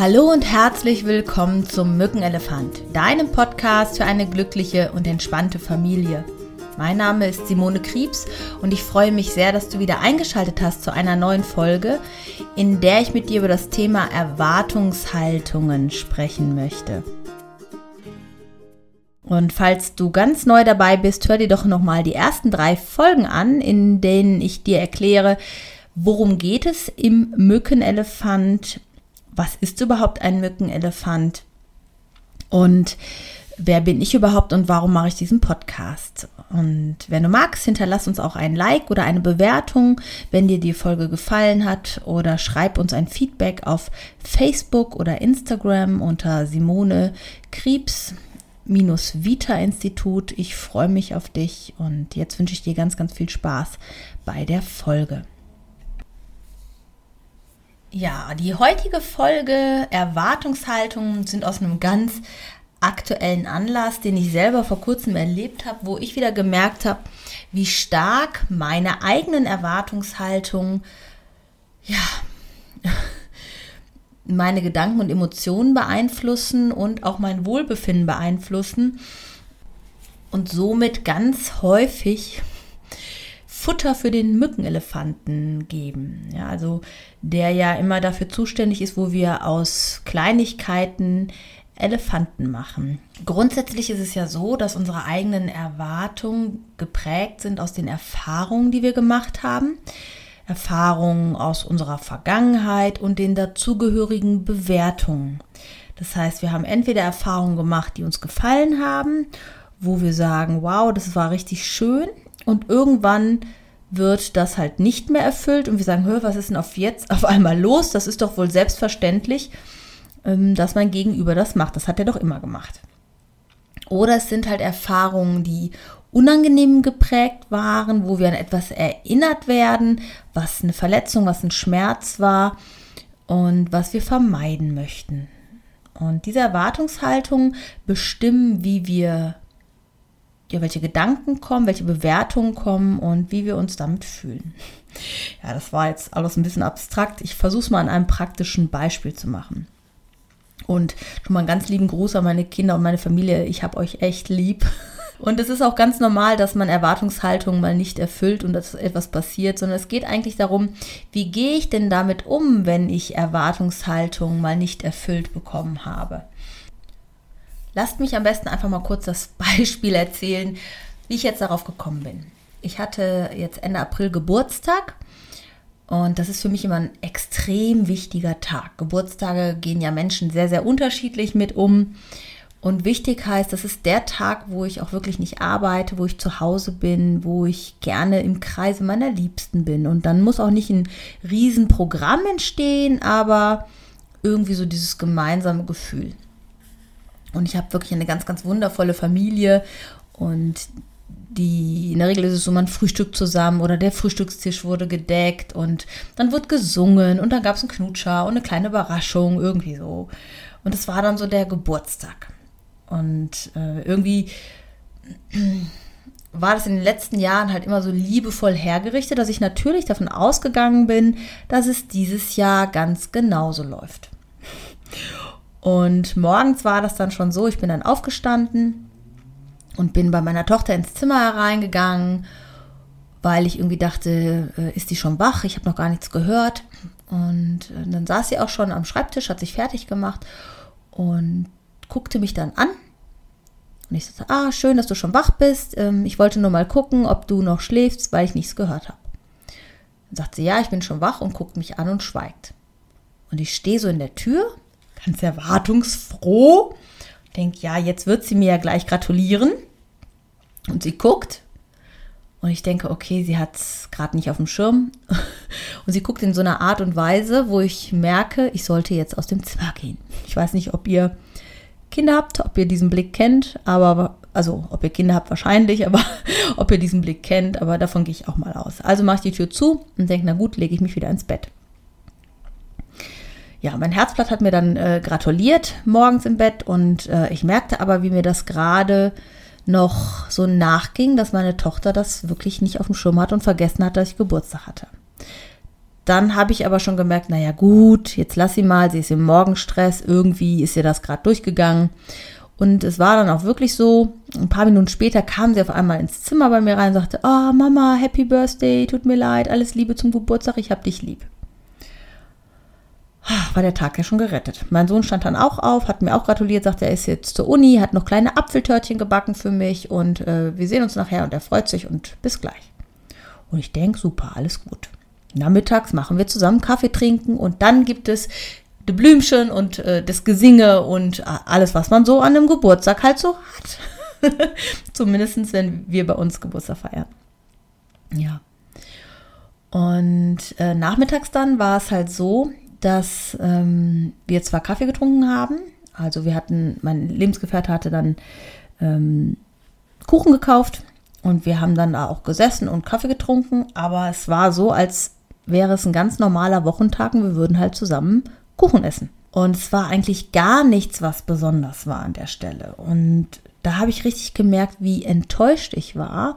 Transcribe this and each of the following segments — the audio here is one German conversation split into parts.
Hallo und herzlich willkommen zum Mückenelefant, deinem Podcast für eine glückliche und entspannte Familie. Mein Name ist Simone Kriebs und ich freue mich sehr, dass du wieder eingeschaltet hast zu einer neuen Folge, in der ich mit dir über das Thema Erwartungshaltungen sprechen möchte. Und falls du ganz neu dabei bist, hör dir doch nochmal die ersten drei Folgen an, in denen ich dir erkläre, worum geht es im Mückenelefant, was ist überhaupt ein Mückenelefant und wer bin ich überhaupt und warum mache ich diesen Podcast. Und wenn du magst, hinterlass uns auch ein Like oder eine Bewertung, wenn dir die Folge gefallen hat oder schreib uns ein Feedback auf Facebook oder Instagram unter Simone Kriebs. Vita Institut. Ich freue mich auf dich und jetzt wünsche ich dir ganz, ganz viel Spaß bei der Folge. Ja, die heutige Folge Erwartungshaltungen sind aus einem ganz aktuellen Anlass, den ich selber vor kurzem erlebt habe, wo ich wieder gemerkt habe, wie stark meine eigenen Erwartungshaltungen ja meine Gedanken und Emotionen beeinflussen und auch mein Wohlbefinden beeinflussen. Und somit ganz häufig Futter für den Mückenelefanten geben. Ja, also der ja immer dafür zuständig ist, wo wir aus Kleinigkeiten Elefanten machen. Grundsätzlich ist es ja so, dass unsere eigenen Erwartungen geprägt sind aus den Erfahrungen, die wir gemacht haben. Erfahrungen aus unserer Vergangenheit und den dazugehörigen Bewertungen. Das heißt, wir haben entweder Erfahrungen gemacht, die uns gefallen haben, wo wir sagen, wow, das war richtig schön und irgendwann wird das halt nicht mehr erfüllt und wir sagen, hör, was ist denn auf jetzt auf einmal los? Das ist doch wohl selbstverständlich, ähm, dass mein Gegenüber das macht. Das hat er doch immer gemacht. Oder es sind halt Erfahrungen, die unangenehm geprägt waren, wo wir an etwas erinnert werden, was eine Verletzung, was ein Schmerz war und was wir vermeiden möchten. Und diese Erwartungshaltung bestimmen, wie wir ja, welche Gedanken kommen, welche Bewertungen kommen und wie wir uns damit fühlen. Ja, das war jetzt alles ein bisschen abstrakt. Ich versuche es mal an einem praktischen Beispiel zu machen. Und schon mal einen ganz lieben Gruß an meine Kinder und meine Familie. Ich habe euch echt lieb. Und es ist auch ganz normal, dass man Erwartungshaltungen mal nicht erfüllt und dass etwas passiert, sondern es geht eigentlich darum, wie gehe ich denn damit um, wenn ich Erwartungshaltungen mal nicht erfüllt bekommen habe. Lasst mich am besten einfach mal kurz das Beispiel erzählen, wie ich jetzt darauf gekommen bin. Ich hatte jetzt Ende April Geburtstag und das ist für mich immer ein extrem wichtiger Tag. Geburtstage gehen ja Menschen sehr, sehr unterschiedlich mit um. Und wichtig heißt, das ist der Tag, wo ich auch wirklich nicht arbeite, wo ich zu Hause bin, wo ich gerne im Kreise meiner Liebsten bin. Und dann muss auch nicht ein Riesenprogramm entstehen, aber irgendwie so dieses gemeinsame Gefühl. Und ich habe wirklich eine ganz, ganz wundervolle Familie und die, in der Regel ist es so, man frühstückt zusammen oder der Frühstückstisch wurde gedeckt und dann wird gesungen und dann gab es einen Knutscher und eine kleine Überraschung, irgendwie so. Und es war dann so der Geburtstag. Und äh, irgendwie war das in den letzten Jahren halt immer so liebevoll hergerichtet, dass ich natürlich davon ausgegangen bin, dass es dieses Jahr ganz genauso läuft. Und morgens war das dann schon so, ich bin dann aufgestanden und bin bei meiner Tochter ins Zimmer hereingegangen, weil ich irgendwie dachte, äh, ist die schon wach? Ich habe noch gar nichts gehört. Und äh, dann saß sie auch schon am Schreibtisch, hat sich fertig gemacht und guckte mich dann an. Und ich sagte, ah, schön, dass du schon wach bist. Ähm, ich wollte nur mal gucken, ob du noch schläfst, weil ich nichts gehört habe. Dann sagt sie, ja, ich bin schon wach und guckt mich an und schweigt. Und ich stehe so in der Tür ganz erwartungsfroh. Denke, ja, jetzt wird sie mir ja gleich gratulieren. Und sie guckt. Und ich denke, okay, sie hat es gerade nicht auf dem Schirm. Und sie guckt in so einer Art und Weise, wo ich merke, ich sollte jetzt aus dem Zimmer gehen. Ich weiß nicht, ob ihr Kinder habt, ob ihr diesen Blick kennt, aber also ob ihr Kinder habt wahrscheinlich, aber ob ihr diesen Blick kennt, aber davon gehe ich auch mal aus. Also mache ich die Tür zu und denke, na gut, lege ich mich wieder ins Bett ja, mein Herzblatt hat mir dann äh, gratuliert morgens im Bett und äh, ich merkte aber, wie mir das gerade noch so nachging, dass meine Tochter das wirklich nicht auf dem Schirm hat und vergessen hat, dass ich Geburtstag hatte. dann habe ich aber schon gemerkt, naja gut, jetzt lass sie mal, sie ist im Morgenstress, irgendwie ist ihr das gerade durchgegangen. Und es war dann auch wirklich so, ein paar Minuten später kam sie auf einmal ins Zimmer bei mir rein und sagte, oh Mama, Happy Birthday, tut mir leid, alles Liebe zum Geburtstag, ich hab dich lieb. War der Tag ja schon gerettet. Mein Sohn stand dann auch auf, hat mir auch gratuliert, sagte, er ist jetzt zur Uni, hat noch kleine Apfeltörtchen gebacken für mich und äh, wir sehen uns nachher und er freut sich und bis gleich. Und ich denke, super, alles gut. Nachmittags machen wir zusammen Kaffee trinken und dann gibt es die Blümchen und äh, das Gesinge und äh, alles, was man so an einem Geburtstag halt so hat. Zumindest, wenn wir bei uns Geburtstag feiern. Ja. Und äh, nachmittags dann war es halt so, dass ähm, wir zwar Kaffee getrunken haben, also wir hatten, mein Lebensgefährte hatte dann ähm, Kuchen gekauft und wir haben dann da auch gesessen und Kaffee getrunken, aber es war so, als wäre es ein ganz normaler Wochentag und wir würden halt zusammen Kuchen essen. Und es war eigentlich gar nichts, was besonders war an der Stelle. Und da habe ich richtig gemerkt, wie enttäuscht ich war,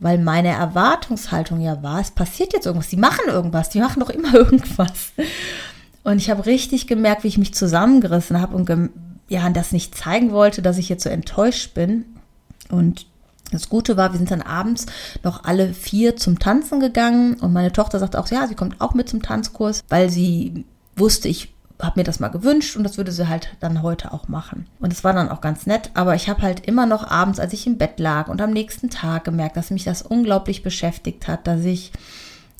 weil meine Erwartungshaltung ja war, es passiert jetzt irgendwas, die machen irgendwas, die machen doch immer irgendwas. Und ich habe richtig gemerkt, wie ich mich zusammengerissen habe und ja, das nicht zeigen wollte, dass ich jetzt so enttäuscht bin. Und das Gute war, wir sind dann abends noch alle vier zum Tanzen gegangen und meine Tochter sagt auch, ja, sie kommt auch mit zum Tanzkurs, weil sie wusste, ich habe mir das mal gewünscht und das würde sie halt dann heute auch machen. Und es war dann auch ganz nett, aber ich habe halt immer noch abends, als ich im Bett lag und am nächsten Tag gemerkt, dass mich das unglaublich beschäftigt hat, dass ich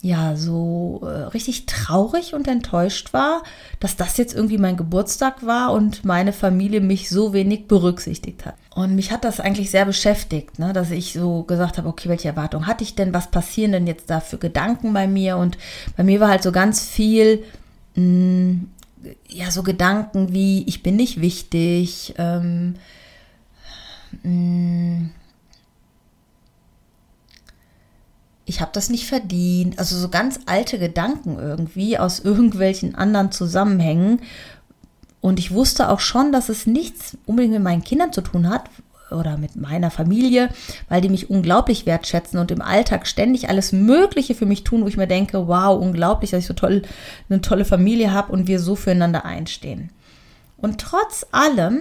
ja so äh, richtig traurig und enttäuscht war, dass das jetzt irgendwie mein Geburtstag war und meine Familie mich so wenig berücksichtigt hat. Und mich hat das eigentlich sehr beschäftigt, ne, dass ich so gesagt habe, okay, welche Erwartung hatte ich denn? Was passieren denn jetzt da für Gedanken bei mir? Und bei mir war halt so ganz viel mh, mm, ja, so Gedanken wie, ich bin nicht wichtig, ähm, mm, ich habe das nicht verdient. Also so ganz alte Gedanken irgendwie aus irgendwelchen anderen Zusammenhängen. Und ich wusste auch schon, dass es nichts unbedingt mit meinen Kindern zu tun hat, oder mit meiner Familie, weil die mich unglaublich wertschätzen und im Alltag ständig alles Mögliche für mich tun, wo ich mir denke, wow, unglaublich, dass ich so toll, eine tolle Familie habe und wir so füreinander einstehen. Und trotz allem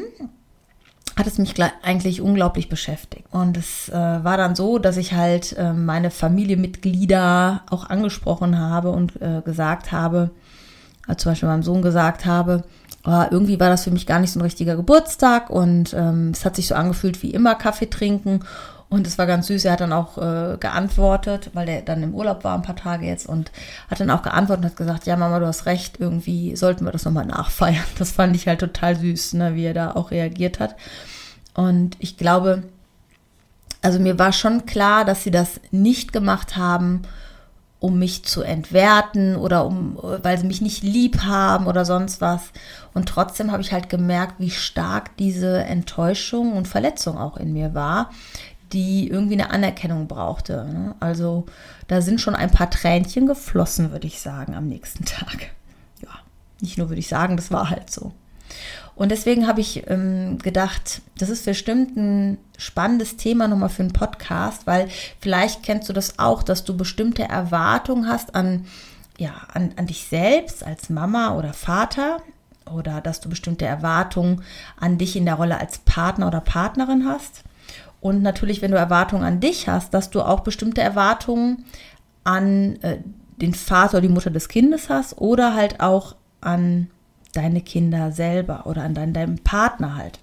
hat es mich eigentlich unglaublich beschäftigt. Und es äh, war dann so, dass ich halt äh, meine Familienmitglieder auch angesprochen habe und äh, gesagt habe, zum Beispiel meinem Sohn gesagt habe, aber irgendwie war das für mich gar nicht so ein richtiger Geburtstag und ähm, es hat sich so angefühlt wie immer Kaffee trinken. Und es war ganz süß. Er hat dann auch äh, geantwortet, weil er dann im Urlaub war ein paar Tage jetzt und hat dann auch geantwortet und hat gesagt, ja Mama, du hast recht, irgendwie sollten wir das nochmal nachfeiern. Das fand ich halt total süß, ne, wie er da auch reagiert hat. Und ich glaube, also mir war schon klar, dass sie das nicht gemacht haben, um mich zu entwerten oder um, weil sie mich nicht lieb haben oder sonst was. Und trotzdem habe ich halt gemerkt, wie stark diese Enttäuschung und Verletzung auch in mir war, die irgendwie eine Anerkennung brauchte. Ne? Also da sind schon ein paar Tränchen geflossen, würde ich sagen, am nächsten Tag. Ja, nicht nur würde ich sagen, das war halt so. Und deswegen habe ich ähm, gedacht, das ist bestimmt ein spannendes Thema nochmal für einen Podcast, weil vielleicht kennst du das auch, dass du bestimmte Erwartungen hast an, ja, an, an dich selbst als Mama oder Vater oder dass du bestimmte Erwartungen an dich in der Rolle als Partner oder Partnerin hast. Und natürlich, wenn du Erwartungen an dich hast, dass du auch bestimmte Erwartungen an äh, den Vater oder die Mutter des Kindes hast oder halt auch an deine Kinder selber oder an deinen, deinem Partner halt.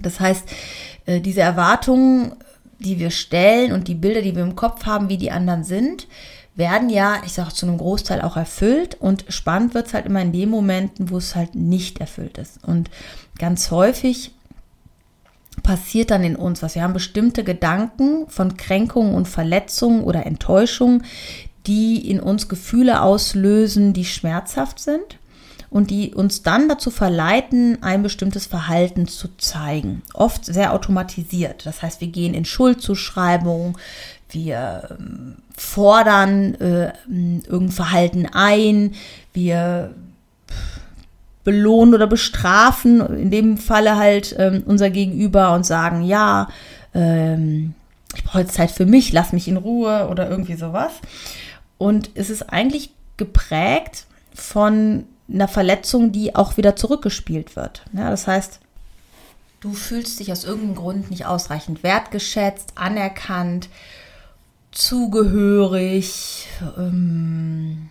Das heißt, äh, diese Erwartungen, die wir stellen und die Bilder, die wir im Kopf haben, wie die anderen sind, werden ja, ich sage zu einem Großteil auch erfüllt und spannend wird es halt immer in den Momenten, wo es halt nicht erfüllt ist. Und ganz häufig passiert dann in uns was. Wir haben bestimmte Gedanken von Kränkungen und Verletzungen oder Enttäuschungen, die in uns Gefühle auslösen, die schmerzhaft sind und die uns dann dazu verleiten, ein bestimmtes Verhalten zu zeigen. Oft sehr automatisiert. Das heißt, wir gehen in Schuldzuschreibung, wir ähm, fordern äh, irgendein Verhalten ein, wir belohnen oder bestrafen, in dem Falle halt ähm, unser Gegenüber und sagen, ja, ähm, ich brauche jetzt Zeit für mich, lass mich in Ruhe oder irgendwie sowas. Und es ist eigentlich geprägt von einer Verletzung, die auch wieder zurückgespielt wird. Ja, das heißt, du fühlst dich aus irgendeinem Grund nicht ausreichend wertgeschätzt, anerkannt, zugehörig, ähm,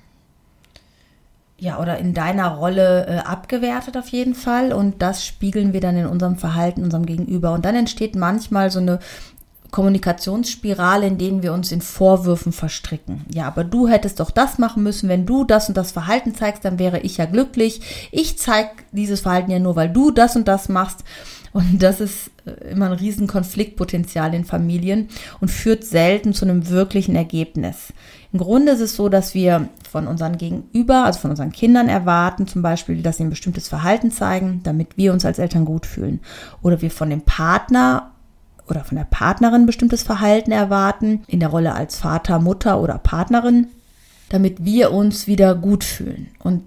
ja, oder in deiner Rolle äh, abgewertet auf jeden Fall. Und das spiegeln wir dann in unserem Verhalten, unserem Gegenüber. Und dann entsteht manchmal so eine Kommunikationsspirale, in denen wir uns in Vorwürfen verstricken. Ja, aber du hättest doch das machen müssen, wenn du das und das Verhalten zeigst, dann wäre ich ja glücklich. Ich zeige dieses Verhalten ja nur, weil du das und das machst. Und das ist äh, immer ein riesen Konfliktpotenzial in Familien und führt selten zu einem wirklichen Ergebnis. Im Grunde ist es so, dass wir von unseren Gegenüber, also von unseren Kindern erwarten, zum Beispiel, dass sie ein bestimmtes Verhalten zeigen, damit wir uns als Eltern gut fühlen. Oder wir von dem Partner oder von der Partnerin bestimmtes Verhalten erwarten, in der Rolle als Vater, Mutter oder Partnerin, damit wir uns wieder gut fühlen. Und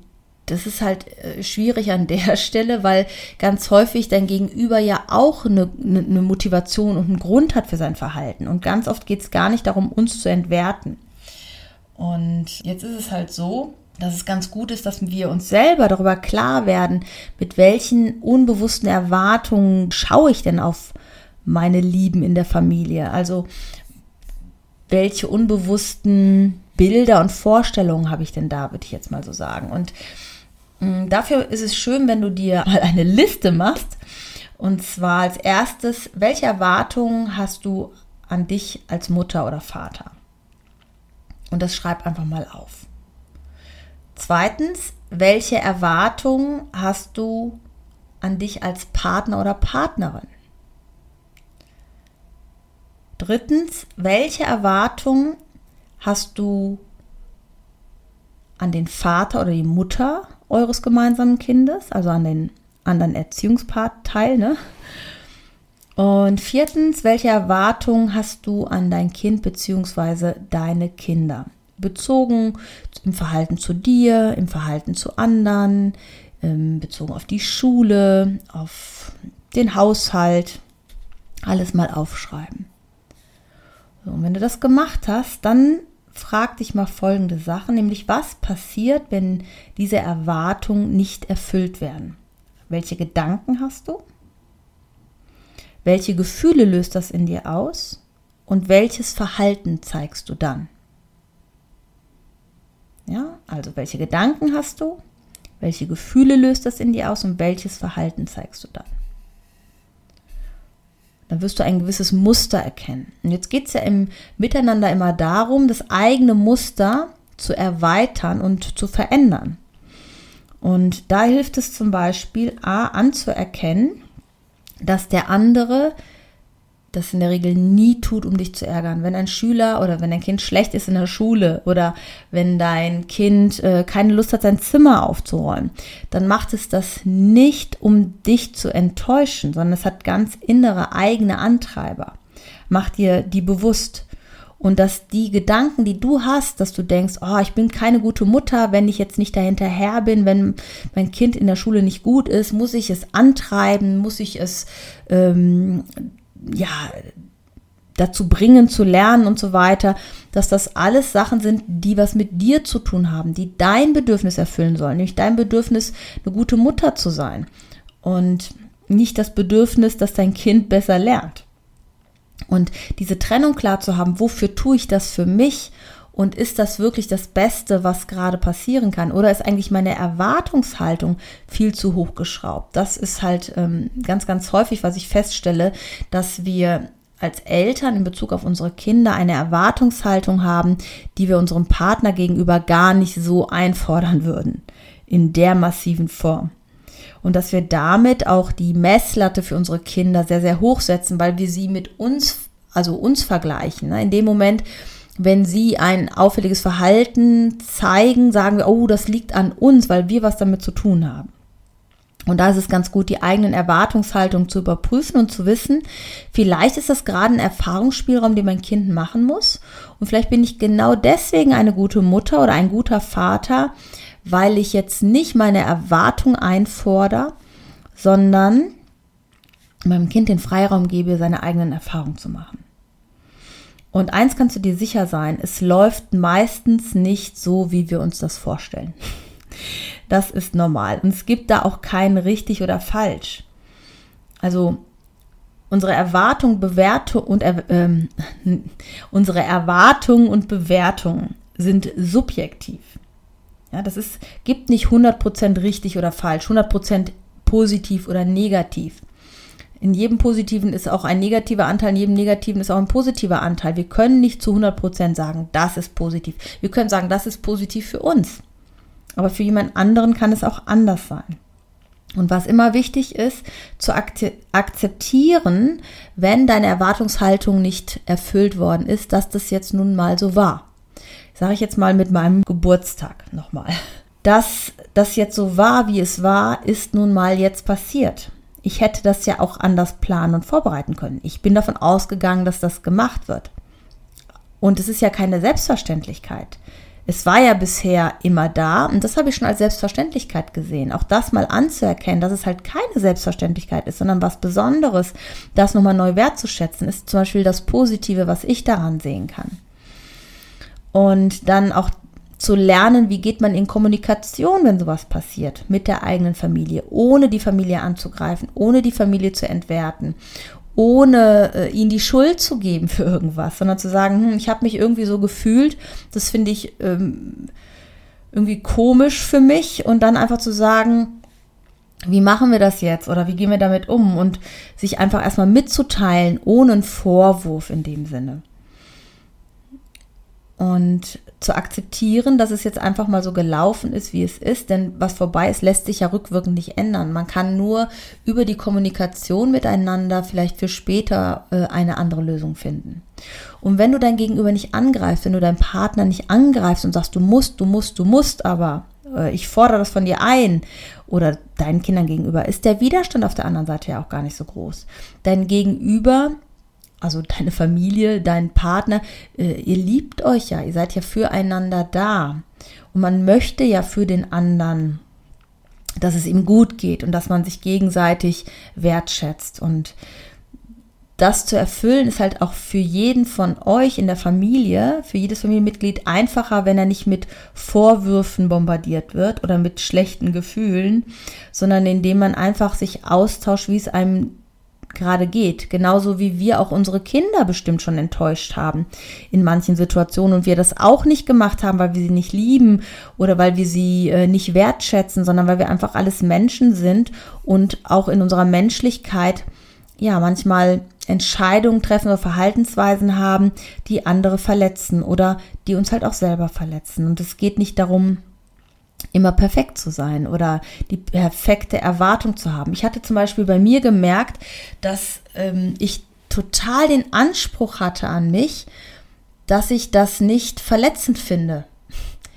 das ist halt äh, schwierig an der Stelle, weil ganz häufig dein Gegenüber ja auch eine, eine Motivation und einen Grund hat für sein Verhalten. Und ganz oft geht es gar nicht darum, uns zu entwerten. Und jetzt ist es halt so, dass es ganz gut ist, dass wir uns selber darüber klar werden, mit welchen unbewussten Erwartungen schaue ich denn auf meine Lieben in der Familie. Also welche unbewussten Bilder und Vorstellungen habe ich denn da, würde ich jetzt mal so sagen. Und Mm, dafür ist es schön, wenn du dir mal eine Liste machst. Und zwar als erstes, welche Erwartungen hast du an dich als Mutter oder Vater? Und das schreib einfach mal auf. Zweitens, welche Erwartungen hast du an dich als Partner oder Partnerin? Drittens, welche Erwartungen hast du an den Vater oder die Mutter eures gemeinsamen Kindes, also an den anderen Erziehungspart teil. Ne? Und viertens, welche Erwartungen hast du an dein Kind bzw. deine Kinder? Bezogen im Verhalten zu dir, im Verhalten zu anderen, ähm, bezogen auf die Schule, auf den Haushalt. Alles mal aufschreiben. So, und wenn du das gemacht hast, dann frag dich mal folgende Sachen, nämlich was passiert, wenn diese Erwartungen nicht erfüllt werden? Welche Gedanken hast du? Welche Gefühle löst das in dir aus? Und welches Verhalten zeigst du dann? Ja, also welche Gedanken hast du? Welche Gefühle löst das in dir aus und welches Verhalten zeigst du dann? Dann wirst du ein gewisses Muster erkennen. Und jetzt geht es ja im Miteinander immer darum, das eigene Muster zu erweitern und zu verändern. Und da hilft es zum Beispiel, A, anzuerkennen, dass der andere das in der Regel nie tut, um dich zu ärgern. Wenn ein Schüler oder wenn ein Kind schlecht ist in der Schule oder wenn dein Kind äh, keine Lust hat, sein Zimmer aufzuräumen, dann macht es das nicht, um dich zu enttäuschen, sondern es hat ganz innere eigene Antreiber. Mach dir die bewusst. Und dass die Gedanken, die du hast, dass du denkst, oh, ich bin keine gute Mutter, wenn ich jetzt nicht dahinterher bin, wenn mein Kind in der Schule nicht gut ist, muss ich es antreiben, muss ich es ähm, ja, dazu bringen, zu lernen und so weiter, dass das alles Sachen sind, die was mit dir zu tun haben, die dein Bedürfnis erfüllen sollen, nämlich dein Bedürfnis, eine gute Mutter zu sein und nicht das Bedürfnis, dass dein Kind besser lernt. Und diese Trennung klar zu haben, wofür tue ich das für mich und ist das wirklich das Beste, was gerade passieren kann? Oder ist eigentlich meine Erwartungshaltung viel zu hoch geschraubt? Das ist halt ähm, ganz, ganz häufig, was ich feststelle, dass wir als Eltern in Bezug auf unsere Kinder eine Erwartungshaltung haben, die wir unserem Partner gegenüber gar nicht so einfordern würden. In der massiven Form. Und dass wir damit auch die Messlatte für unsere Kinder sehr, sehr hoch setzen, weil wir sie mit uns, also uns vergleichen. Ne? In dem Moment, wenn sie ein auffälliges Verhalten zeigen, sagen wir, oh, das liegt an uns, weil wir was damit zu tun haben. Und da ist es ganz gut, die eigenen Erwartungshaltungen zu überprüfen und zu wissen, vielleicht ist das gerade ein Erfahrungsspielraum, den mein Kind machen muss. Und vielleicht bin ich genau deswegen eine gute Mutter oder ein guter Vater, weil ich jetzt nicht meine Erwartung einfordere, sondern meinem Kind den Freiraum gebe, seine eigenen Erfahrungen zu machen. Und eins kannst du dir sicher sein, es läuft meistens nicht so, wie wir uns das vorstellen. Das ist normal. Und es gibt da auch kein richtig oder falsch. Also unsere Erwartung, Bewertung und äh, unsere Erwartungen und Bewertungen sind subjektiv. Ja, das ist, gibt nicht 100% richtig oder falsch, 100% positiv oder negativ. In jedem Positiven ist auch ein negativer Anteil, in jedem Negativen ist auch ein positiver Anteil. Wir können nicht zu 100% sagen, das ist positiv. Wir können sagen, das ist positiv für uns. Aber für jemand anderen kann es auch anders sein. Und was immer wichtig ist, zu akzeptieren, wenn deine Erwartungshaltung nicht erfüllt worden ist, dass das jetzt nun mal so war. Sage ich jetzt mal mit meinem Geburtstag nochmal. Dass das jetzt so war, wie es war, ist nun mal jetzt passiert. Ich hätte das ja auch anders planen und vorbereiten können. Ich bin davon ausgegangen, dass das gemacht wird. Und es ist ja keine Selbstverständlichkeit. Es war ja bisher immer da und das habe ich schon als Selbstverständlichkeit gesehen. Auch das mal anzuerkennen, dass es halt keine Selbstverständlichkeit ist, sondern was Besonderes, das nochmal neu wertzuschätzen, ist zum Beispiel das Positive, was ich daran sehen kann. Und dann auch zu lernen, wie geht man in Kommunikation, wenn sowas passiert, mit der eigenen Familie, ohne die Familie anzugreifen, ohne die Familie zu entwerten, ohne äh, ihnen die Schuld zu geben für irgendwas, sondern zu sagen, hm, ich habe mich irgendwie so gefühlt, das finde ich ähm, irgendwie komisch für mich und dann einfach zu sagen, wie machen wir das jetzt oder wie gehen wir damit um und sich einfach erstmal mitzuteilen, ohne einen Vorwurf in dem Sinne. Und zu akzeptieren, dass es jetzt einfach mal so gelaufen ist, wie es ist, denn was vorbei ist, lässt sich ja rückwirkend nicht ändern. Man kann nur über die Kommunikation miteinander vielleicht für später äh, eine andere Lösung finden. Und wenn du dein Gegenüber nicht angreifst, wenn du deinen Partner nicht angreifst und sagst, du musst, du musst, du musst aber, äh, ich fordere das von dir ein oder deinen Kindern gegenüber, ist der Widerstand auf der anderen Seite ja auch gar nicht so groß. Dein Gegenüber also deine Familie, dein Partner, äh, ihr liebt euch ja, ihr seid ja füreinander da. Und man möchte ja für den anderen, dass es ihm gut geht und dass man sich gegenseitig wertschätzt. Und das zu erfüllen ist halt auch für jeden von euch in der Familie, für jedes Familienmitglied einfacher, wenn er nicht mit Vorwürfen bombardiert wird oder mit schlechten Gefühlen, sondern indem man einfach sich austauscht, wie es einem gerade geht. Genauso wie wir auch unsere Kinder bestimmt schon enttäuscht haben in manchen Situationen und wir das auch nicht gemacht haben, weil wir sie nicht lieben oder weil wir sie äh, nicht wertschätzen, sondern weil wir einfach alles Menschen sind und auch in unserer Menschlichkeit ja manchmal Entscheidungen treffen oder Verhaltensweisen haben, die andere verletzen oder die uns halt auch selber verletzen. Und es geht nicht darum, immer perfekt zu sein oder die perfekte Erwartung zu haben. Ich hatte zum Beispiel bei mir gemerkt, dass ähm, ich total den Anspruch hatte an mich, dass ich das nicht verletzend finde.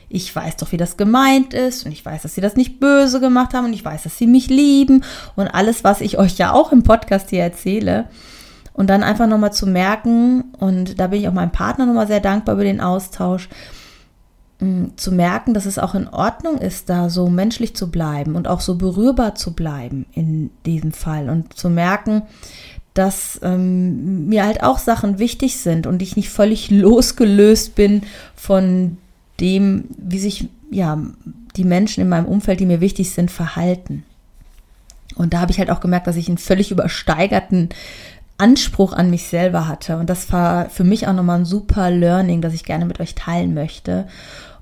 Ich weiß doch, wie das gemeint ist und ich weiß, dass sie das nicht böse gemacht haben und ich weiß, dass sie mich lieben und alles, was ich euch ja auch im Podcast hier erzähle. Und dann einfach nochmal zu merken, und da bin ich auch meinem Partner nochmal sehr dankbar über den Austausch, zu merken, dass es auch in Ordnung ist, da so menschlich zu bleiben und auch so berührbar zu bleiben in diesem Fall und zu merken, dass ähm, mir halt auch Sachen wichtig sind und ich nicht völlig losgelöst bin von dem, wie sich ja die Menschen in meinem Umfeld, die mir wichtig sind, verhalten. Und da habe ich halt auch gemerkt, dass ich einen völlig übersteigerten Anspruch an mich selber hatte. Und das war für mich auch nochmal ein super Learning, das ich gerne mit euch teilen möchte.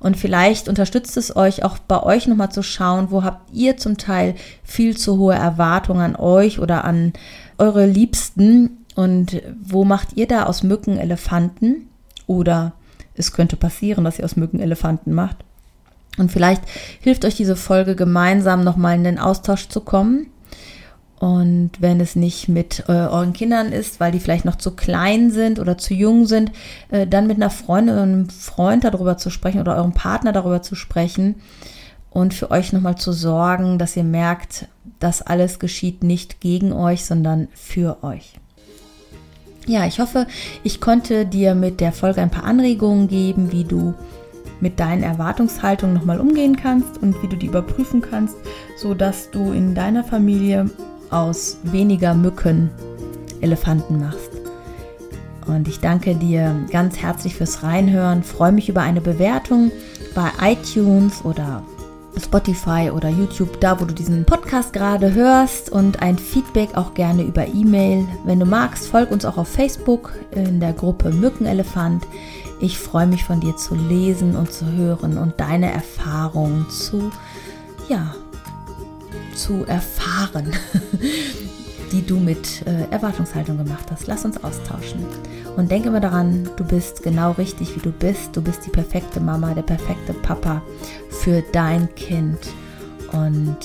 Und vielleicht unterstützt es euch auch bei euch nochmal zu schauen, wo habt ihr zum Teil viel zu hohe Erwartungen an euch oder an eure Liebsten und wo macht ihr da aus Mücken Elefanten? Oder es könnte passieren, dass ihr aus Mücken Elefanten macht. Und vielleicht hilft euch diese Folge gemeinsam nochmal in den Austausch zu kommen und wenn es nicht mit äh, euren Kindern ist, weil die vielleicht noch zu klein sind oder zu jung sind, äh, dann mit einer Freundin oder einem Freund darüber zu sprechen oder eurem Partner darüber zu sprechen und für euch nochmal zu sorgen, dass ihr merkt, das alles geschieht nicht gegen euch, sondern für euch. Ja, ich hoffe, ich konnte dir mit der Folge ein paar Anregungen geben, wie du mit deinen Erwartungshaltungen nochmal umgehen kannst und wie du die überprüfen kannst, sodass du in deiner Familie aus weniger Mücken Elefanten machst. Und ich danke dir ganz herzlich fürs Reinhören. Freue mich über eine Bewertung bei iTunes oder Spotify oder YouTube, da wo du diesen Podcast gerade hörst und ein Feedback auch gerne über E-Mail. Wenn du magst, folg uns auch auf Facebook in der Gruppe Mückenelefant. Ich freue mich von dir zu lesen und zu hören und deine Erfahrungen zu, ja, zu erfahren, die du mit äh, Erwartungshaltung gemacht hast. Lass uns austauschen. Und denke immer daran, du bist genau richtig, wie du bist. Du bist die perfekte Mama, der perfekte Papa für dein Kind. Und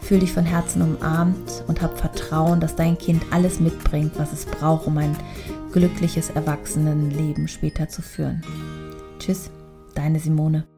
fühl dich von Herzen umarmt und hab Vertrauen, dass dein Kind alles mitbringt, was es braucht, um ein glückliches Erwachsenenleben später zu führen. Tschüss, deine Simone.